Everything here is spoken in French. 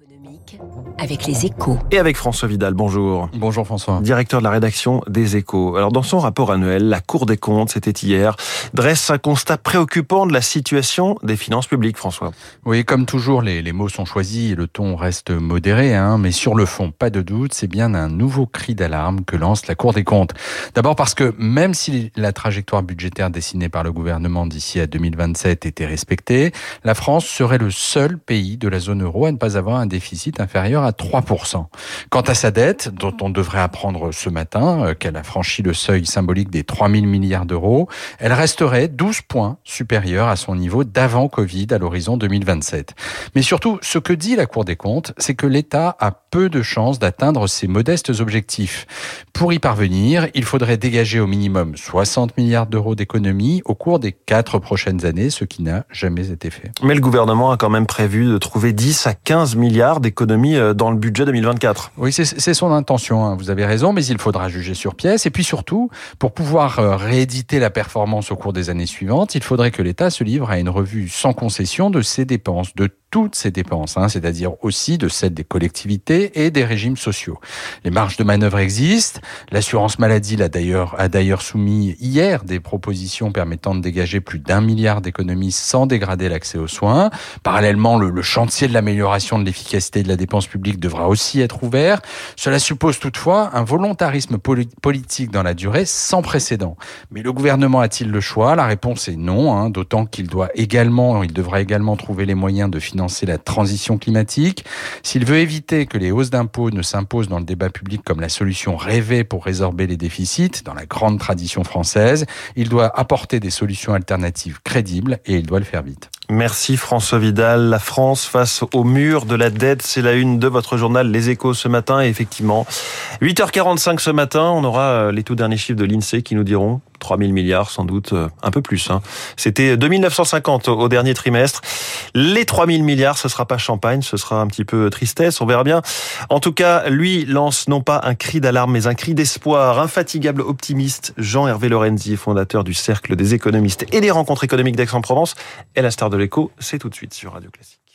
économique avec les échos. Et avec François Vidal, bonjour. Bonjour François. Directeur de la rédaction des échos. Alors dans son rapport annuel, la Cour des comptes, c'était hier, dresse un constat préoccupant de la situation des finances publiques, François. Oui, comme toujours, les, les mots sont choisis et le ton reste modéré, hein, mais sur le fond, pas de doute, c'est bien un nouveau cri d'alarme que lance la Cour des comptes. D'abord parce que même si la trajectoire budgétaire dessinée par le gouvernement d'ici à 2027 était respectée, la France serait le seul pays de la zone euro à ne pas avoir un déficit inférieur à 3%. Quant à sa dette, dont on devrait apprendre ce matin euh, qu'elle a franchi le seuil symbolique des 3 000 milliards d'euros, elle resterait 12 points supérieure à son niveau d'avant Covid à l'horizon 2027. Mais surtout, ce que dit la Cour des comptes, c'est que l'État a peu de chances d'atteindre ses modestes objectifs. Pour y parvenir, il faudrait dégager au minimum 60 milliards d'euros d'économies au cours des quatre prochaines années, ce qui n'a jamais été fait. Mais le gouvernement a quand même prévu de trouver 10 à 15 milliards euh, dans le budget 2024. Oui, c'est son intention, hein, vous avez raison, mais il faudra juger sur pièce. Et puis surtout, pour pouvoir euh, rééditer la performance au cours des années suivantes, il faudrait que l'État se livre à une revue sans concession de ses dépenses, de toutes ces dépenses, hein, c'est-à-dire aussi de celles des collectivités et des régimes sociaux. Les marges de manœuvre existent. L'assurance maladie l'a d'ailleurs a d'ailleurs soumis hier des propositions permettant de dégager plus d'un milliard d'économies sans dégrader l'accès aux soins. Parallèlement, le, chantier de l'amélioration de l'efficacité de la dépense publique devra aussi être ouvert. Cela suppose toutefois un volontarisme politique dans la durée sans précédent. Mais le gouvernement a-t-il le choix? La réponse est non, hein, d'autant qu'il doit également, il devra également trouver les moyens de financer la transition climatique, s'il veut éviter que les hausses d'impôts ne s'imposent dans le débat public comme la solution rêvée pour résorber les déficits, dans la grande tradition française, il doit apporter des solutions alternatives crédibles et il doit le faire vite. Merci François Vidal. La France face au mur de la dette, c'est la une de votre journal Les Échos ce matin. Et effectivement, 8h45 ce matin, on aura les tout derniers chiffres de l'INSEE qui nous diront 3000 milliards sans doute, un peu plus. Hein. C'était 2950 au dernier trimestre. Les 3000 milliards, ce sera pas champagne, ce sera un petit peu tristesse, on verra bien. En tout cas, lui lance non pas un cri d'alarme, mais un cri d'espoir. Infatigable optimiste, Jean-Hervé Lorenzi, fondateur du Cercle des économistes et des rencontres économiques d'Aix-en-Provence, est la star de l'écho. C'est tout de suite sur Radio Classique.